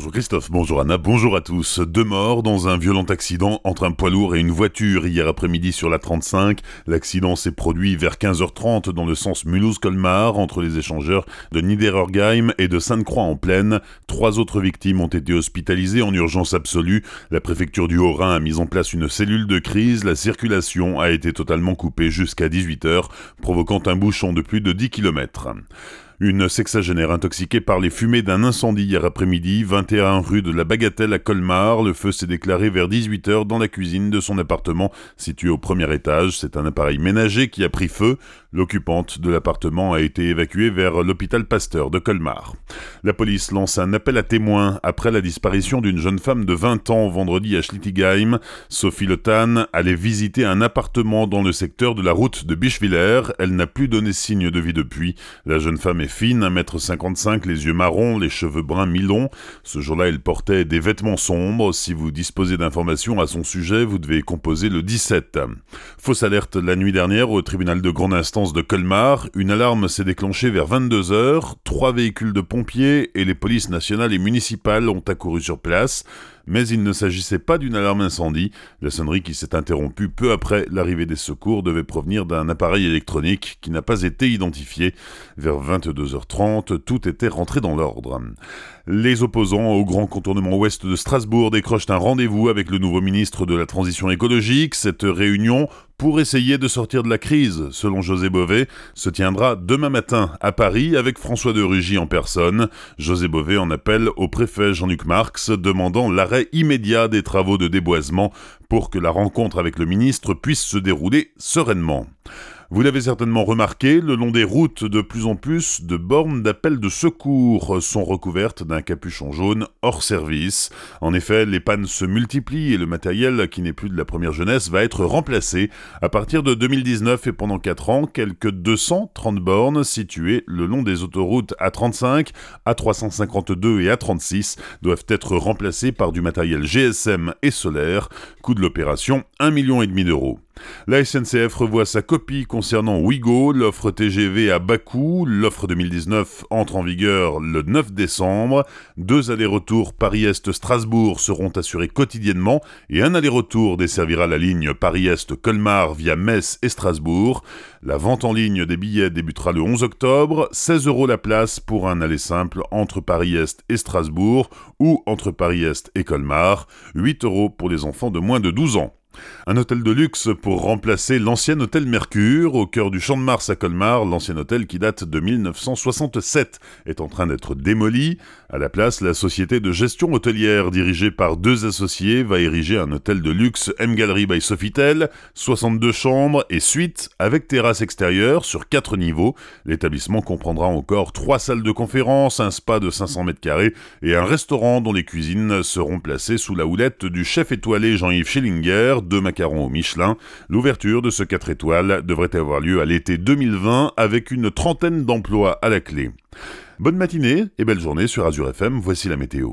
Bonjour Christophe, bonjour Anna, bonjour à tous. Deux morts dans un violent accident entre un poids lourd et une voiture hier après-midi sur la 35. L'accident s'est produit vers 15h30 dans le sens Mulhouse-Colmar entre les échangeurs de Niederorgheim et de Sainte-Croix-en-Plaine. Trois autres victimes ont été hospitalisées en urgence absolue. La préfecture du Haut-Rhin a mis en place une cellule de crise. La circulation a été totalement coupée jusqu'à 18h, provoquant un bouchon de plus de 10 km. Une sexagénaire intoxiquée par les fumées d'un incendie hier après-midi, 21 rue de la Bagatelle à Colmar. Le feu s'est déclaré vers 18h dans la cuisine de son appartement situé au premier étage. C'est un appareil ménager qui a pris feu. L'occupante de l'appartement a été évacuée vers l'hôpital Pasteur de Colmar. La police lance un appel à témoins après la disparition d'une jeune femme de 20 ans vendredi à Schlittigheim. Sophie Le allait visiter un appartement dans le secteur de la route de Bischwiller. Elle n'a plus donné signe de vie depuis. La jeune femme est fine, 1m55, les yeux marrons, les cheveux bruns mi-longs. Ce jour-là, elle portait des vêtements sombres. Si vous disposez d'informations à son sujet, vous devez composer le 17. Fausse alerte la nuit dernière au tribunal de grande instance de Colmar. Une alarme s'est déclenchée vers 22h. Trois véhicules de pompiers et les polices nationales et municipales ont accouru sur place mais il ne s'agissait pas d'une alarme incendie. La sonnerie qui s'est interrompue peu après l'arrivée des secours devait provenir d'un appareil électronique qui n'a pas été identifié. Vers 22h30, tout était rentré dans l'ordre. Les opposants au grand contournement ouest de Strasbourg décrochent un rendez-vous avec le nouveau ministre de la Transition écologique. Cette réunion pour essayer de sortir de la crise, selon José Bové, se tiendra demain matin à Paris avec François de Rugy en personne. José Bové en appelle au préfet Jean-Luc Marx, demandant l'arrêt immédiat des travaux de déboisement pour que la rencontre avec le ministre puisse se dérouler sereinement. Vous l'avez certainement remarqué, le long des routes, de plus en plus de bornes d'appel de secours sont recouvertes d'un capuchon jaune hors service. En effet, les pannes se multiplient et le matériel, qui n'est plus de la première jeunesse, va être remplacé. À partir de 2019 et pendant 4 ans, quelques 230 bornes situées le long des autoroutes A35, A352 et A36 doivent être remplacées par du matériel GSM et solaire. Coût de l'opération 1,5 million d'euros. La SNCF revoit sa copie concernant Ouigo, l'offre TGV à Bakou. L'offre 2019 entre en vigueur le 9 décembre. Deux allers-retours Paris-Est-Strasbourg seront assurés quotidiennement et un aller-retour desservira la ligne Paris-Est-Colmar via Metz et Strasbourg. La vente en ligne des billets débutera le 11 octobre. 16 euros la place pour un aller simple entre Paris-Est et Strasbourg ou entre Paris-Est et Colmar. 8 euros pour les enfants de moins de 12 ans. Un hôtel de luxe pour remplacer l'ancien hôtel Mercure au cœur du Champ de Mars à Colmar. L'ancien hôtel qui date de 1967 est en train d'être démoli. À la place, la société de gestion hôtelière dirigée par deux associés va ériger un hôtel de luxe M Gallery by Sofitel, 62 chambres et suites avec terrasse extérieure sur 4 niveaux. L'établissement comprendra encore 3 salles de conférence, un spa de 500 mètres carrés et un restaurant dont les cuisines seront placées sous la houlette du chef étoilé Jean-Yves Schillinger, deux macarons au Michelin. L'ouverture de ce 4 étoiles devrait avoir lieu à l'été 2020 avec une trentaine d'emplois à la clé. Bonne matinée et belle journée sur Azure FM, voici la météo.